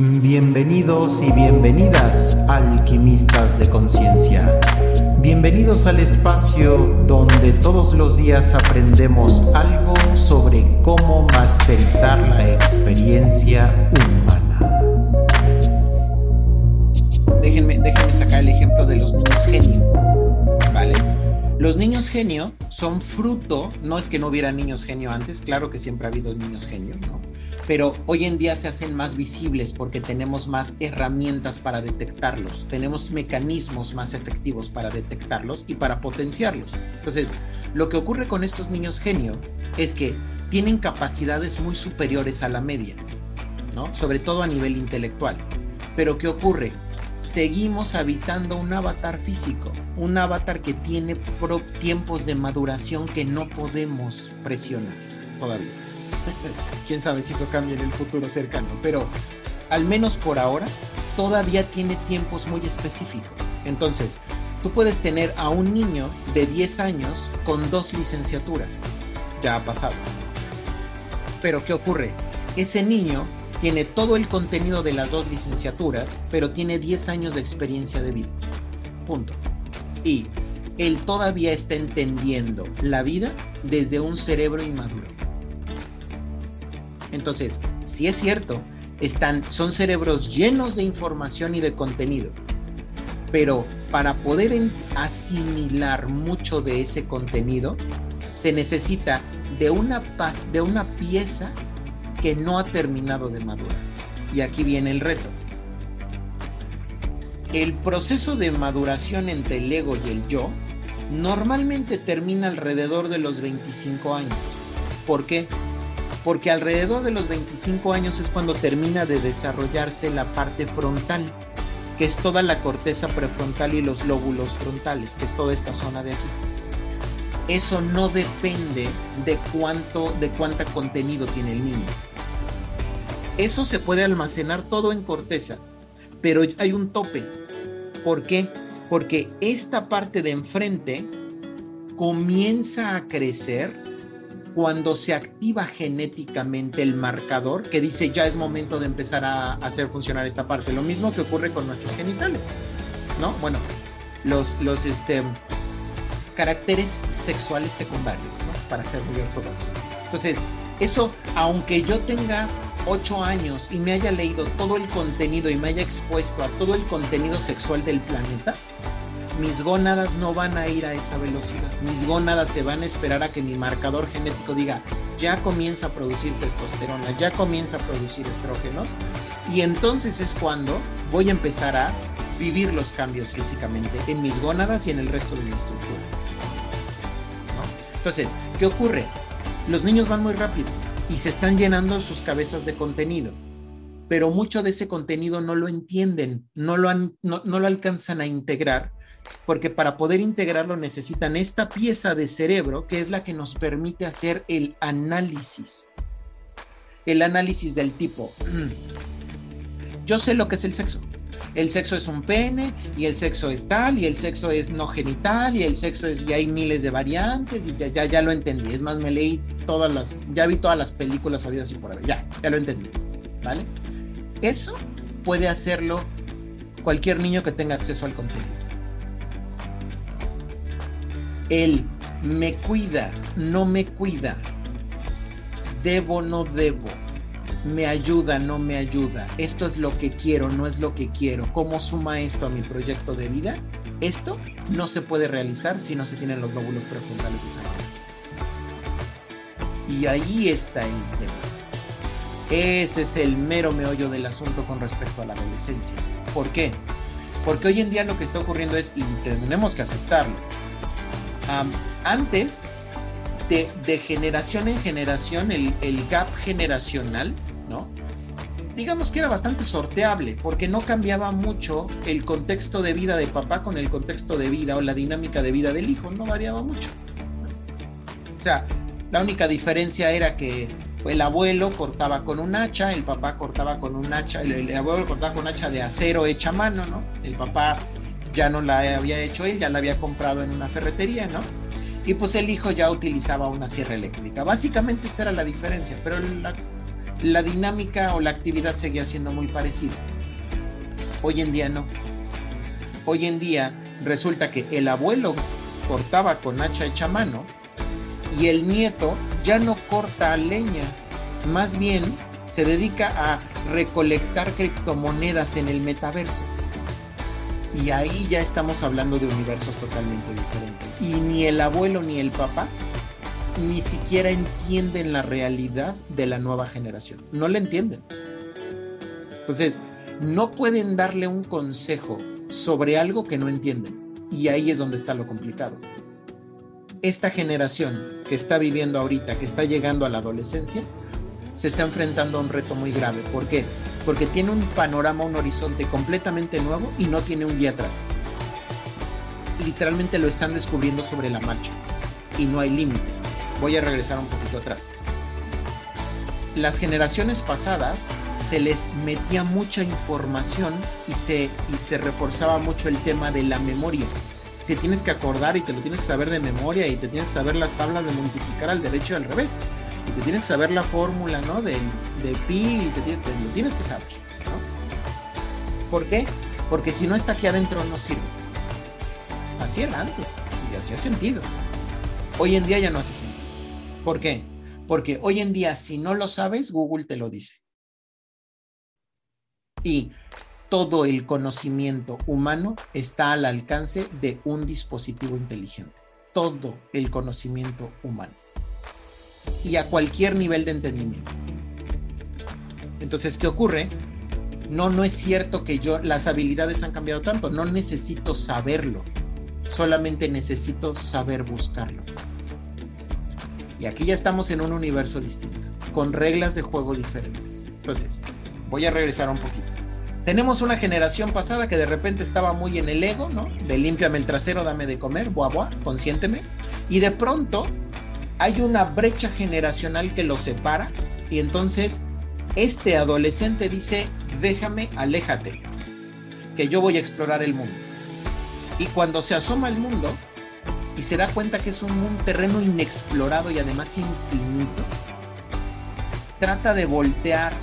Bienvenidos y bienvenidas, alquimistas de conciencia. Bienvenidos al espacio donde todos los días aprendemos algo sobre cómo masterizar la experiencia humana. Déjenme, déjenme sacar el ejemplo de los niños genio. ¿Vale? Los niños genio son fruto, no es que no hubiera niños genio antes, claro que siempre ha habido niños genio, ¿no? Pero hoy en día se hacen más visibles porque tenemos más herramientas para detectarlos, tenemos mecanismos más efectivos para detectarlos y para potenciarlos. Entonces, lo que ocurre con estos niños genio es que tienen capacidades muy superiores a la media, ¿no? Sobre todo a nivel intelectual. Pero ¿qué ocurre? seguimos habitando un avatar físico, un avatar que tiene tiempos de maduración que no podemos presionar todavía. Quién sabe si eso cambia en el futuro cercano, pero al menos por ahora todavía tiene tiempos muy específicos. Entonces, tú puedes tener a un niño de 10 años con dos licenciaturas. Ya ha pasado. Pero ¿qué ocurre? Ese niño tiene todo el contenido de las dos licenciaturas, pero tiene 10 años de experiencia de vida. Punto. Y él todavía está entendiendo la vida desde un cerebro inmaduro. Entonces, si es cierto, están, son cerebros llenos de información y de contenido, pero para poder asimilar mucho de ese contenido, se necesita de una, de una pieza que no ha terminado de madurar. Y aquí viene el reto. El proceso de maduración entre el ego y el yo normalmente termina alrededor de los 25 años. ¿Por qué? Porque alrededor de los 25 años es cuando termina de desarrollarse la parte frontal, que es toda la corteza prefrontal y los lóbulos frontales, que es toda esta zona de aquí. Eso no depende de cuánto, de cuánta contenido tiene el niño. Eso se puede almacenar todo en corteza, pero hay un tope. ¿Por qué? Porque esta parte de enfrente comienza a crecer cuando se activa genéticamente el marcador que dice ya es momento de empezar a hacer funcionar esta parte. Lo mismo que ocurre con nuestros genitales, ¿no? Bueno, los, los este, caracteres sexuales secundarios, ¿no? Para ser muy ortodoxo. Entonces, eso, aunque yo tenga ocho años y me haya leído todo el contenido y me haya expuesto a todo el contenido sexual del planeta, mis gónadas no van a ir a esa velocidad. Mis gónadas se van a esperar a que mi marcador genético diga, ya comienza a producir testosterona, ya comienza a producir estrógenos, y entonces es cuando voy a empezar a vivir los cambios físicamente en mis gónadas y en el resto de mi estructura. Entonces, ¿qué ocurre? Los niños van muy rápido y se están llenando sus cabezas de contenido, pero mucho de ese contenido no lo entienden, no lo, no, lo alcanzan a integrar, porque para poder integrarlo necesitan esta pieza de cerebro que es la que nos permite hacer el análisis. El análisis del tipo, yo sé lo que es el sexo. El sexo es un pene y el sexo es tal y el sexo es no genital y el sexo es y hay miles de variantes y ya, ya, ya lo entendí. Es más, me leí todas las, ya vi todas las películas habidas y por haber, ya, ya lo entendí, ¿vale? Eso puede hacerlo cualquier niño que tenga acceso al contenido. Él me cuida, no me cuida, debo, no debo, me ayuda, no me ayuda, esto es lo que quiero, no es lo que quiero, ¿cómo suma esto a mi proyecto de vida? Esto no se puede realizar si no se tienen los lóbulos prefrontales desarrollados. Y ahí está el tema. Ese es el mero meollo del asunto con respecto a la adolescencia. ¿Por qué? Porque hoy en día lo que está ocurriendo es, y tenemos que aceptarlo, antes, de, generación en generación, el, el gap generacional, ¿no? digamos que era bastante sorteable, porque no cambiaba mucho el contexto de vida de papá con el contexto de vida o la dinámica de vida del hijo, no variaba mucho. O sea, la única diferencia era que el abuelo cortaba con un hacha, el papá cortaba con un hacha, el, abuelo cortaba con un hacha de acero hecha a mano, ¿no? El papá ya no la había hecho él, ya la había comprado en una ferretería, ¿no? Y pues el hijo ya utilizaba una sierra eléctrica. Básicamente esa era la diferencia, pero la dinámica o la actividad seguía siendo muy parecida. Hoy en día no. Hoy en día resulta que el abuelo cortaba con hacha hecha mano y el nieto ya no corta leña, más bien se dedica a recolectar criptomonedas en el metaverso. Y ahí ya estamos hablando de universos totalmente diferentes. Y ni el abuelo ni el papá ni siquiera entienden la realidad de la nueva generación. No la entienden. Entonces, no pueden darle un consejo sobre algo que no entienden. Y ahí es donde está lo complicado. Esta generación que está viviendo ahorita, que está llegando a la adolescencia, se está enfrentando a un reto muy grave. ¿Por qué? Porque tiene un panorama, un horizonte completamente nuevo y no tiene un guía atrás. Literalmente lo están descubriendo sobre la marcha y no hay límite. Voy a regresar un poquito atrás. Las generaciones pasadas se les metía mucha información y se, y se reforzaba mucho el tema de la memoria. Te tienes que acordar y te lo tienes que saber de memoria y te tienes que saber las tablas de multiplicar al derecho y al revés. Y te tienes que saber la fórmula, ¿no? De, de pi lo tienes que saber, ¿no? ¿Por qué? Porque si no está aquí adentro no sirve. Así era antes y hacía sentido. Hoy en día ya no hace sentido. ¿Por qué? Porque hoy en día si no lo sabes, Google te lo dice. Y todo el conocimiento humano está al alcance de un dispositivo inteligente. Todo el conocimiento humano. Y a cualquier nivel de entendimiento. Entonces, ¿qué ocurre? No, no es cierto que yo, las habilidades han cambiado tanto. No necesito saberlo. Solamente necesito saber buscarlo. Y aquí ya estamos en un universo distinto, con reglas de juego diferentes. Entonces, voy a regresar un poquito. Tenemos una generación pasada que de repente estaba muy en el ego, ¿no? De límpiame el trasero, dame de comer, buah, buah, consiénteme. Y de pronto hay una brecha generacional que los separa y entonces este adolescente dice, déjame, aléjate, que yo voy a explorar el mundo. Y cuando se asoma al mundo y se da cuenta que es un, un terreno inexplorado y además infinito, trata de voltear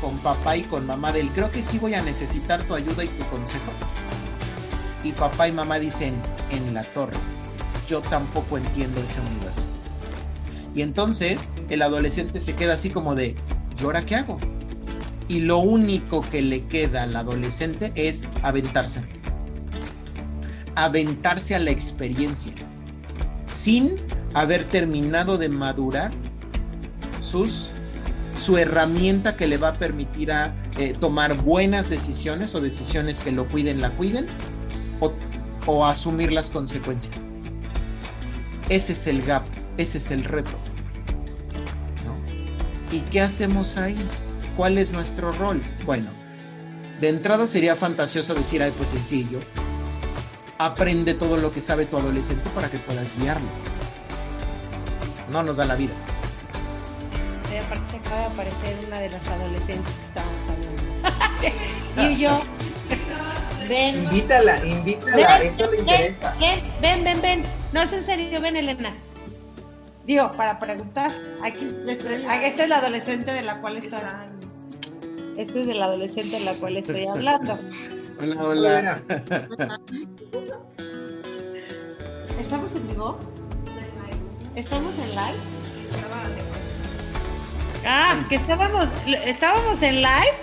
con papá y con mamá del creo que sí voy a necesitar tu ayuda y tu consejo. Y papá y mamá dicen, en la torre, yo tampoco entiendo ese universo. Y entonces el adolescente se queda así como de, ¿y ahora qué hago? Y lo único que le queda al adolescente es aventarse. Aventarse a la experiencia, sin haber terminado de madurar sus su herramienta que le va a permitir a eh, tomar buenas decisiones o decisiones que lo cuiden, la cuiden, o, o asumir las consecuencias. Ese es el gap, ese es el reto. ¿no? ¿Y qué hacemos ahí? ¿Cuál es nuestro rol? Bueno, de entrada sería fantasioso decir, ay, pues sencillo, aprende todo lo que sabe tu adolescente para que puedas guiarlo. No nos da la vida aparte se acaba de aparecer una de las adolescentes que estábamos hablando. y yo, ven. Invítala, invítala, ven, eso le interesa. Ven, ven, ven, ven. No es en serio, ven, Elena. Digo, para preguntar, aquí les esta es la adolescente de la cual estoy. Esta es de la adolescente de la cual estoy hablando. Hola, hola. ¿Estamos en vivo? ¿Estamos en live? Ah, que estábamos, estábamos en live.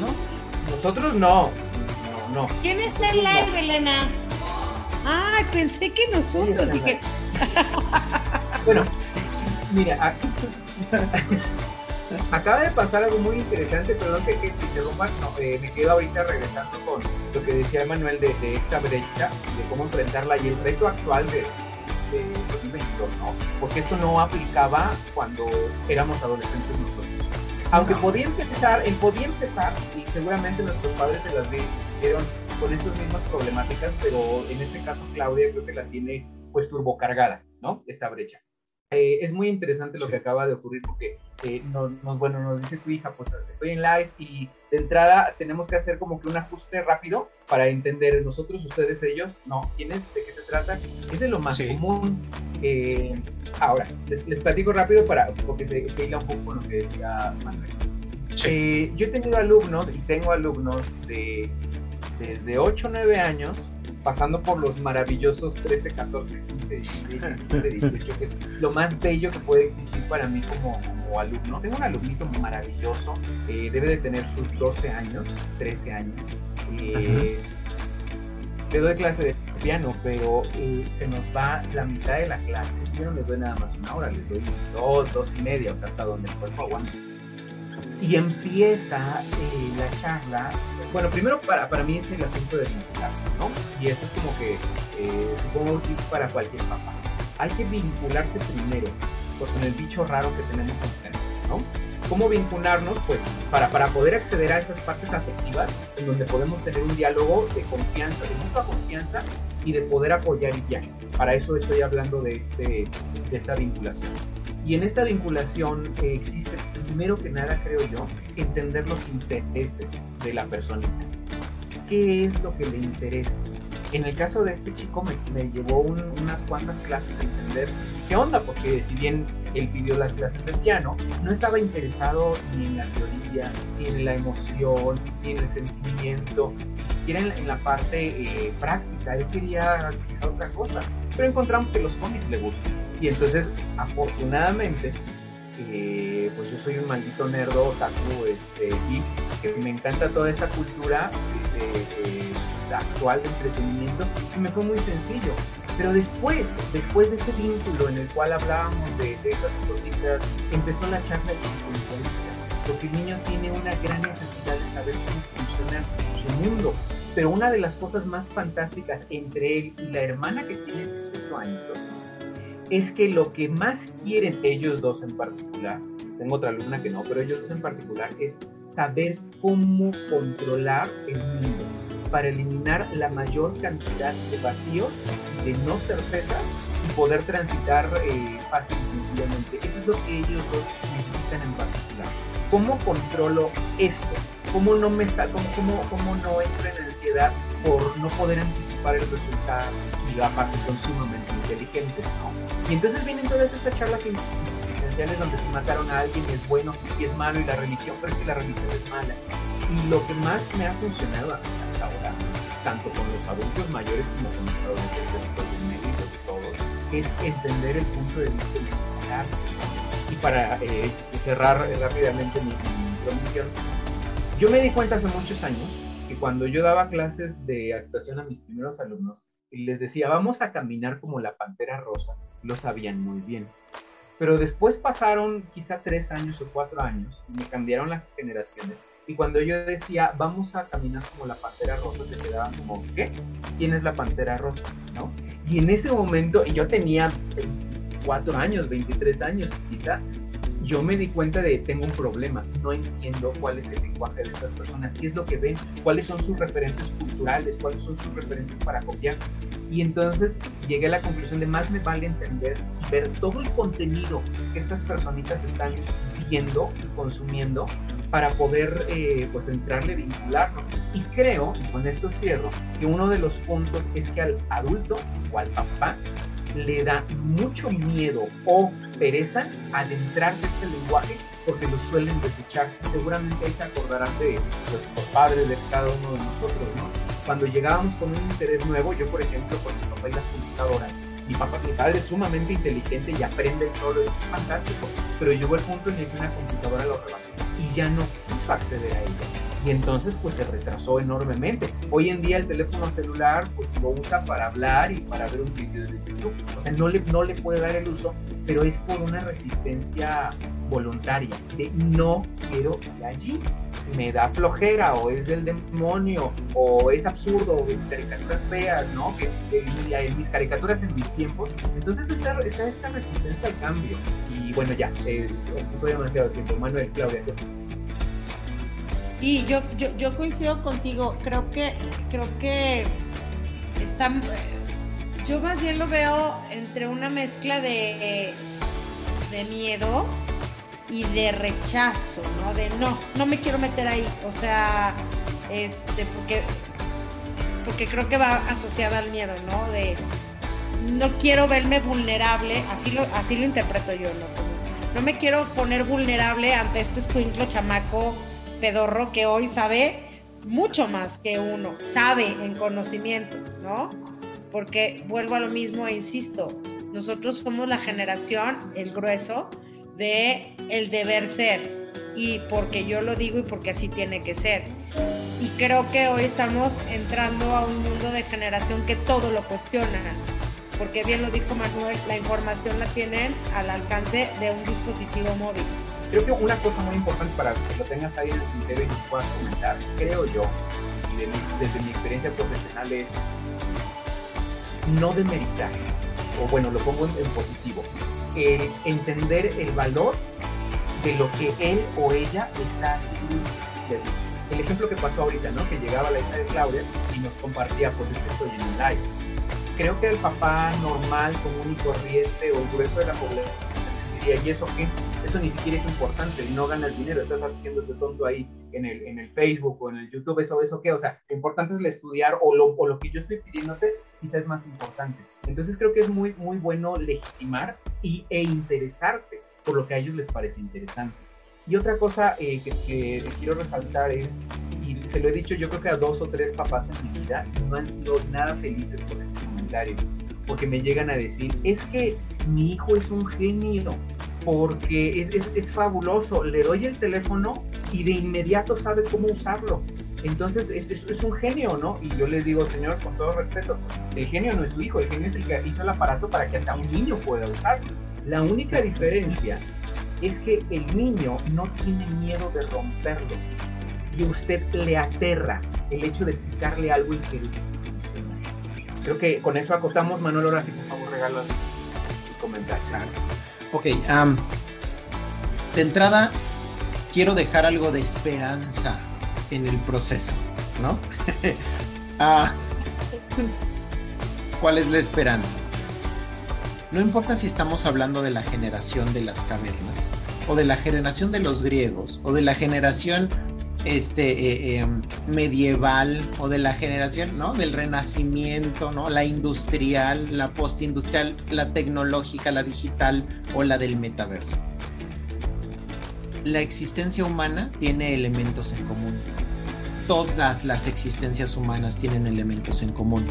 No, nosotros no. No, no. ¿Quién está en live, Elena? Ah, pensé que nosotros. dije... bueno, mira, aquí, acaba de pasar algo muy interesante, perdón que, que te interrumpa, no, eh, me quedo ahorita regresando con lo que decía Manuel de, de esta brecha, de cómo enfrentarla y el reto actual de, de 2022, ¿no? Porque esto no aplicaba cuando éramos adolescentes nosotros. Aunque podía empezar, él podía empezar, y seguramente nuestros padres de las vieron con estas mismas problemáticas, pero en este caso Claudia creo que la tiene pues turbocargada, ¿no? Esta brecha. Eh, es muy interesante lo que acaba de ocurrir porque eh, nos, nos, bueno, nos dice tu hija, pues estoy en live y de entrada tenemos que hacer como que un ajuste rápido para entender nosotros, ustedes, ellos, no, quién es, de qué se trata, es de lo más común. Eh, ahora, les, platico rápido para, porque se, se hila un poco con lo que decía Manuel. Eh, yo he tenido alumnos y tengo alumnos de desde 8 o 9 años, pasando por los maravillosos 13, 14, 15, 16, 18, que es lo más bello que puede existir para mí como, como alumno. Tengo un alumnito maravilloso, eh, debe de tener sus 12 años, 13 años. Eh, le doy clase de piano, pero eh, se nos va la mitad de la clase. Yo no les doy nada más una hora, les doy dos, dos y media, o sea, hasta donde el cuerpo aguante y empieza eh, la charla. Bueno, primero para, para mí es el asunto de vincular, ¿no? Y eso es como que eh, supongo que para cualquier papá. Hay que vincularse primero con el bicho raro que tenemos enfrente, ¿no? ¿Cómo vincularnos? Pues para, para poder acceder a esas partes afectivas en donde podemos tener un diálogo de confianza, de mucha confianza y de poder apoyar y guiar. Para eso estoy hablando de, este, de esta vinculación. Y en esta vinculación existe, primero que nada, creo yo, entender los intereses de la persona. ¿Qué es lo que le interesa? En el caso de este chico me, llevó unas cuantas clases a entender qué onda, porque si bien él pidió las clases de piano, no estaba interesado ni en la teoría, ni en la emoción, ni en el sentimiento, ni siquiera en, la parte eh, práctica. Él quería otra cosa. Pero encontramos que los cómics le gustan y entonces, afortunadamente, eh, pues yo soy un maldito nerdo, otaku, este, y que me encanta toda esa cultura actual de entretenimiento, y me fue muy sencillo. Pero después, después de ese vínculo en el cual hablábamos de, esas cositas, empezó la charla de porque el niño tiene una gran necesidad de saber cómo funciona su mundo. Pero una de las cosas más fantásticas entre él y la hermana que tiene 18 años es que lo que más quieren ellos dos en particular, tengo otra alumna que no, pero ellos dos en particular, es saber cómo controlar el mundo para eliminar la mayor cantidad de vacíos, de no certeza y poder transitar eh, fácil y sencillamente. Eso es lo que ellos dos necesitan en particular. ¿Cómo controlo esto? ¿Cómo no me está, cómo, cómo, cómo no entro en ansiedad por no poder anticipar el resultado? Y aparte son sumamente inteligentes. Y entonces vienen todas estas charlas existenciales donde se mataron a alguien y es bueno y es malo y la religión, pero es que la religión es mala. Y lo que más me ha funcionado hasta ahora, tanto con los adultos mayores como con los adolescentes, los médicos y todos, es entender el punto de vista de Y para eh, cerrar rápidamente mi, mi yo me di cuenta hace muchos años que cuando yo daba clases de actuación a mis primeros alumnos y les decía, vamos a caminar como la pantera rosa, lo sabían muy bien. Pero después pasaron quizá tres años o cuatro años y me cambiaron las generaciones. Y cuando yo decía, vamos a caminar como la pantera rosa, se quedaban como, ¿qué? ¿Quién es la pantera rosa? ¿No? Y en ese momento, yo tenía cuatro años, 23 años quizá, yo me di cuenta de tengo un problema, no entiendo cuál es el lenguaje de estas personas, qué es lo que ven, cuáles son sus referentes culturales, cuáles son sus referentes para copiar. Y entonces llegué a la conclusión de más me vale entender y ver todo el contenido que estas personitas están viendo y consumiendo para poder eh, pues entrarle, vincularnos. Y creo, y con esto cierro, que uno de los puntos es que al adulto o al papá le da mucho miedo o pereza adentrarse en este lenguaje porque lo suelen desechar. Seguramente ahí se acordarán de los padres de cada uno de nosotros, ¿no? Cuando llegábamos con un interés nuevo, yo por ejemplo con mi papá y las computadoras, mi papá, mi padre es sumamente inteligente y aprende solo, es fantástico, pero llegó el punto en el que una computadora lo rebasó y ya no quiso acceder a ella y entonces pues se retrasó enormemente. Hoy en día el teléfono celular pues lo usa para hablar y para ver un vídeo de YouTube, o sea, no le, no le puede dar el uso, pero es por una resistencia voluntaria de no quiero ir allí, me da flojera o es del demonio o es absurdo, caricaturas feas, ¿no? Que, mis caricaturas en mis tiempos, entonces está, esta resistencia al cambio y bueno ya, eh, demasiado tiempo, Manuel, Claudia. Y yo, yo, yo coincido contigo, creo que, creo que están, yo más bien lo veo entre una mezcla de, de miedo y de rechazo, ¿no? De no, no me quiero meter ahí. O sea, este, porque, porque creo que va asociada al miedo, ¿no? De, no quiero verme vulnerable, así lo, así lo interpreto yo, ¿no? no me quiero poner vulnerable ante este escuinclo chamaco pedorro que hoy sabe mucho más que uno, sabe en conocimiento, ¿no? Porque vuelvo a lo mismo e insisto, nosotros somos la generación, el grueso, de el deber ser. Y porque yo lo digo y porque así tiene que ser. Y creo que hoy estamos entrando a un mundo de generación que todo lo cuestiona. Porque bien lo dijo Manuel, la información la tienen al alcance de un dispositivo móvil. Creo que una cosa muy importante para que lo tengas ahí en el tintero y nos puedas comentar, creo yo, y desde mi experiencia profesional es no demeritar, o bueno, lo pongo en, positivo, entender el valor de lo que él o ella está haciendo. El ejemplo que pasó ahorita, ¿no? Que llegaba la hija de Claudia y nos compartía, pues es que estoy en un live. Creo que el papá normal, común y corriente o el grueso de la población diría, ¿y eso qué? Eso ni siquiera es importante, no ganas dinero, estás haciéndote tonto ahí en el, en el Facebook o en el YouTube, eso, eso qué, o sea, lo importante es el estudiar o lo, o lo que yo estoy pidiéndote quizás es más importante. Entonces creo que es muy, muy bueno legitimar y, e interesarse por lo que a ellos les parece interesante. Y otra cosa eh, que, quiero resaltar es, y se lo he dicho yo creo que a dos o tres papás en mi vida, no han sido nada felices por este comentario, porque me llegan a decir, es que mi hijo es un genio, porque es, es, es fabuloso, le doy el teléfono y de inmediato sabe cómo usarlo entonces es, es, un genio, ¿no? Y yo les digo, señor, con todo respeto, el genio no es su hijo, el genio es el que hizo el aparato para que hasta un niño pueda usarlo. La única diferencia es que el niño no tiene miedo de romperlo y usted le aterra el hecho de explicarle algo y que. Creo que con eso acotamos, Manuel, ahora sí, por favor, regalo su comentario. Ok, de entrada quiero dejar algo de esperanza en el proceso, ¿no? ah, ¿Cuál es la esperanza? No importa si estamos hablando de la generación de las cavernas, o de la generación de los griegos, o de la generación este, eh, eh, medieval, o de la generación ¿no? del renacimiento, ¿no? la industrial, la postindustrial, la tecnológica, la digital o la del metaverso la existencia humana tiene elementos en común. Todas las existencias humanas tienen elementos en común.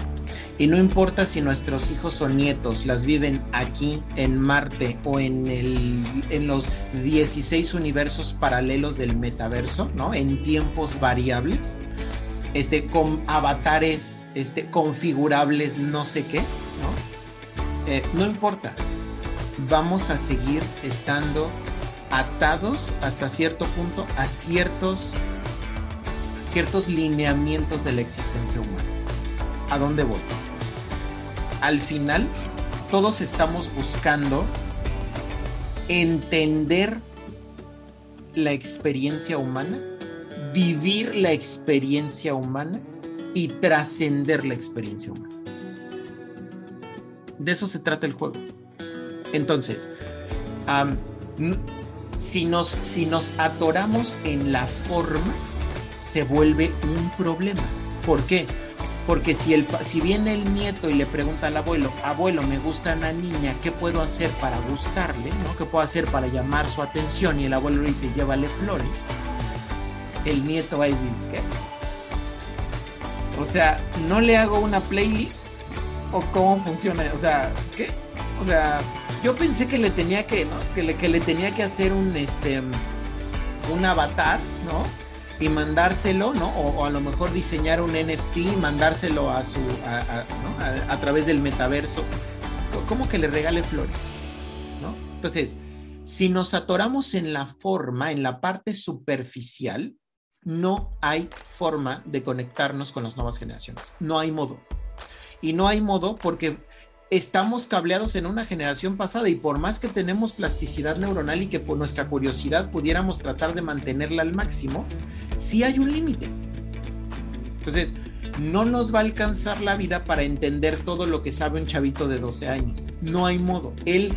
Y no importa si nuestros hijos o nietos las viven aquí, en Marte o en, el, en los 16 universos paralelos del metaverso, ¿no? En tiempos variables, este, con avatares este, configurables, no sé qué, ¿no? Eh, no importa. Vamos a seguir estando atados hasta cierto punto a ciertos, ciertos lineamientos de la existencia humana. ¿A dónde voy? Al final, todos estamos buscando entender la experiencia humana, vivir la experiencia humana y trascender la experiencia humana. De eso se trata el juego. Entonces, si nos, si nos atoramos en la forma, se vuelve un problema. ¿Por qué? Porque si, el, si viene el nieto y le pregunta al abuelo, abuelo, me gusta una niña, ¿qué puedo hacer para gustarle? ¿no? ¿Qué puedo hacer para llamar su atención? Y el abuelo le dice, llévale flores. El nieto va a decir, ¿qué? O sea, ¿no le hago una playlist? ¿O cómo funciona? O sea, ¿qué? O sea, yo pensé que le tenía que. Que le, que le tenía que hacer un, este, un avatar, ¿no? Y mandárselo, ¿no? O, a lo mejor diseñar un NFT y mandárselo a su, a, a, través del metaverso. ¿Cómo que le regale flores? ¿No? Entonces, si nos atoramos en la forma, en la parte superficial, no hay forma de conectarnos con las nuevas generaciones. No hay modo. Y no hay modo porque estamos cableados en una generación pasada y por más que tenemos plasticidad neuronal y que por nuestra curiosidad pudiéramos tratar de mantenerla al máximo, sí hay un límite. Entonces, no nos va a alcanzar la vida para entender todo lo que sabe un chavito de 12 años. No hay modo. Él,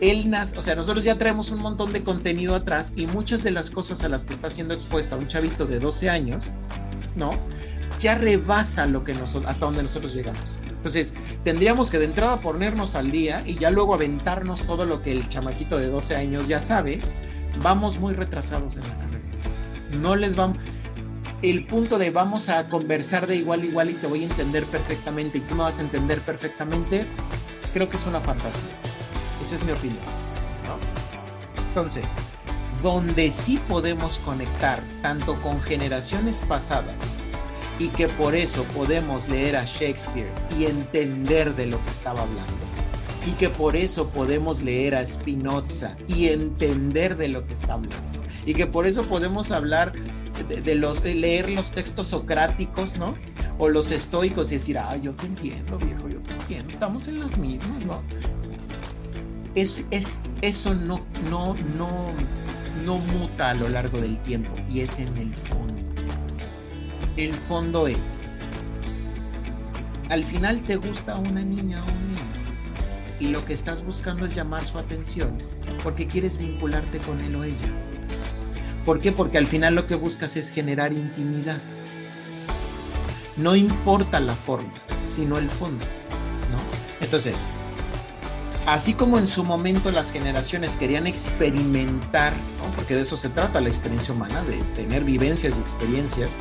él nace, o sea, nosotros ya traemos un montón de contenido atrás y muchas de las cosas a las que está siendo expuesta un chavito de 12 años, ¿no? Ya rebasa lo que nosotros, hasta donde nosotros llegamos. Entonces, tendríamos que de entrada ponernos al día y ya luego aventarnos todo lo que el chamaquito de 12 años ya sabe, vamos muy retrasados en la carrera. No les vamos... El punto de vamos a conversar de igual a igual y te voy a entender perfectamente y tú me vas a entender perfectamente, creo que es una fantasía. Esa es mi opinión. Entonces, donde sí podemos conectar tanto con generaciones pasadas y que por eso podemos leer a Shakespeare y entender de lo que estaba hablando. Y que por eso podemos leer a Spinoza y entender de lo que está hablando. Y que por eso podemos hablar de, los, leer los textos socráticos, ¿no? O los estoicos y decir, ah, yo te entiendo, viejo, yo te entiendo, estamos en las mismas, ¿no? Es, es, eso no, no, no, no muta a lo largo del tiempo y es en el fondo el fondo es, al final te gusta una niña o un niño y lo que estás buscando es llamar su atención porque quieres vincularte con él o ella. ¿Por qué? Porque al final lo que buscas es generar intimidad. No importa la forma, sino el fondo, ¿no? Entonces, así como en su momento las generaciones querían experimentar, porque de eso se trata la experiencia humana, de tener vivencias y experiencias,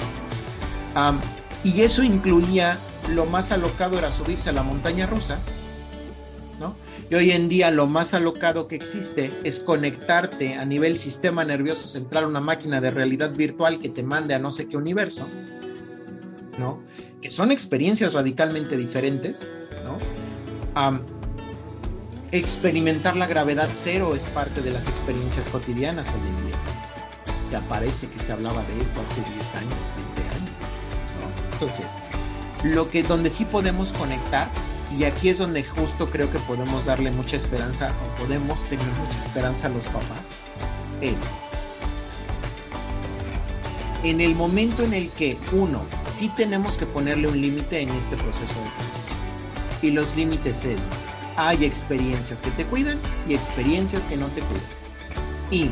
y eso incluía, lo más alocado era subirse a la montaña rusa, ¿no? Y hoy en día lo más alocado que existe es conectarte a nivel sistema nervioso central a una máquina de realidad virtual que te mande a no sé qué universo, ¿no? Que son experiencias radicalmente diferentes, ¿no? experimentar la gravedad cero es parte de las experiencias cotidianas hoy en día. Ya parece que se hablaba de esto hace 10 años, 20 años. Entonces, lo que donde sí podemos conectar, y aquí es donde justo creo que podemos darle mucha esperanza, o podemos tener mucha esperanza a los papás, es en el momento en el que uno, sí tenemos que ponerle un límite en este proceso de transición. Y los límites es, hay experiencias que te cuidan y experiencias que no te cuidan. Y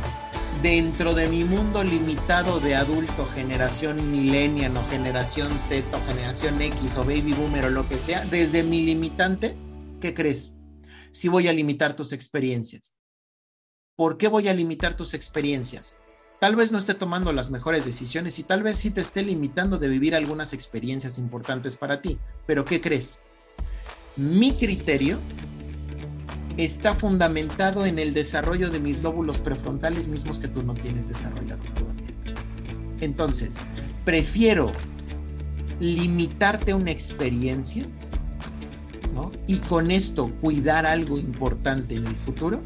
dentro de mi mundo limitado de adulto, generación millennial o generación Z o generación X o baby boomer o lo que sea, desde mi limitante, ¿qué crees? Si voy a limitar tus experiencias. ¿Por qué voy a limitar tus experiencias? Tal vez no esté tomando las mejores decisiones y tal vez sí te esté limitando de vivir algunas experiencias importantes para ti. Pero ¿qué crees? Mi criterio está fundamentado en el desarrollo de mis lóbulos prefrontales mismos que tú no tienes desarrollados todavía. Entonces, prefiero limitarte una experiencia, ¿no? Y con esto cuidar algo importante en el futuro,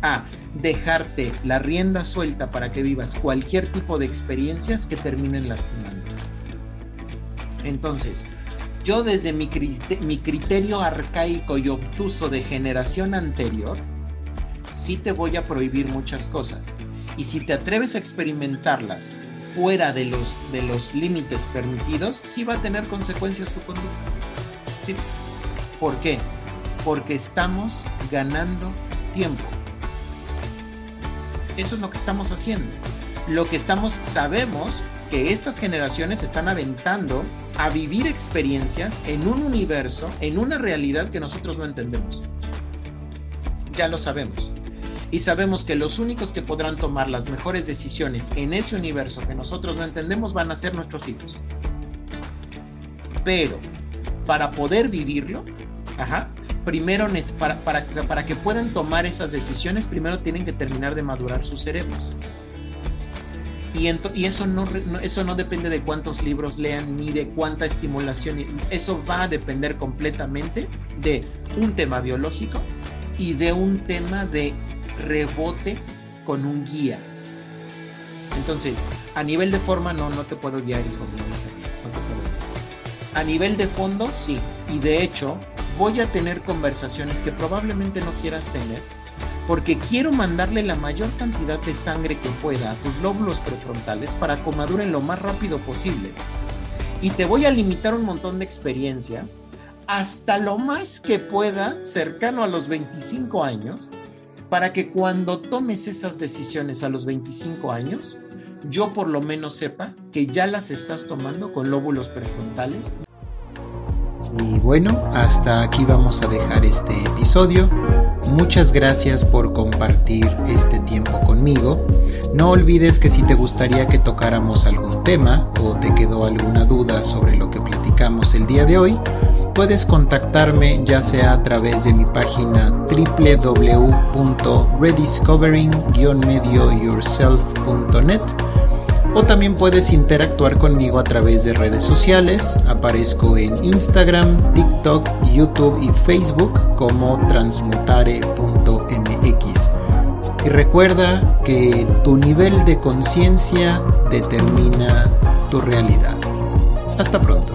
a dejarte la rienda suelta para que vivas cualquier tipo de experiencias que terminen lastimando. Entonces, yo desde mi, criterio arcaico y obtuso de generación anterior, sí te voy a prohibir muchas cosas. Y si te atreves a experimentarlas fuera de los, de los límites permitidos, sí va a tener consecuencias tu conducta. ¿Sí? ¿Por qué? Porque estamos ganando tiempo. Eso es lo que estamos haciendo. Lo que estamos, sabemos que estas generaciones están aventando a vivir experiencias en un universo, en una realidad que nosotros no entendemos. Ya lo sabemos. Y sabemos que los únicos que podrán tomar las mejores decisiones en ese universo que nosotros no entendemos van a ser nuestros hijos. Pero para poder vivirlo, primero para, para, para que puedan tomar esas decisiones, primero tienen que terminar de madurar sus cerebros. Y, eso, no, eso no depende de cuántos libros lean ni de cuánta estimulación. Eso va a depender completamente de un tema biológico y de un tema de rebote con un guía. Entonces, a nivel de forma no, no te puedo guiar, hijo mío, no te puedo guiar. A nivel de fondo, sí. Y de hecho, voy a tener conversaciones que probablemente no quieras tener porque quiero mandarle la mayor cantidad de sangre que pueda a tus lóbulos prefrontales para que maduren lo más rápido posible. Y te voy a limitar un montón de experiencias hasta lo más que pueda cercano a los 25 años para que cuando tomes esas decisiones a los 25 años, yo por lo menos sepa que ya las estás tomando con lóbulos prefrontales Y bueno, hasta aquí vamos a dejar este episodio. Muchas gracias por compartir este tiempo conmigo. No olvides que si te gustaría que tocáramos algún tema o te quedó alguna duda sobre lo que platicamos el día de hoy, puedes contactarme ya sea a través de mi página www.rediscovering-medioyourself.net o también puedes interactuar conmigo a través de redes sociales. Aparezco en Instagram, TikTok, YouTube y Facebook como transmutare.mx. Y recuerda que tu nivel de conciencia determina tu realidad. Hasta pronto.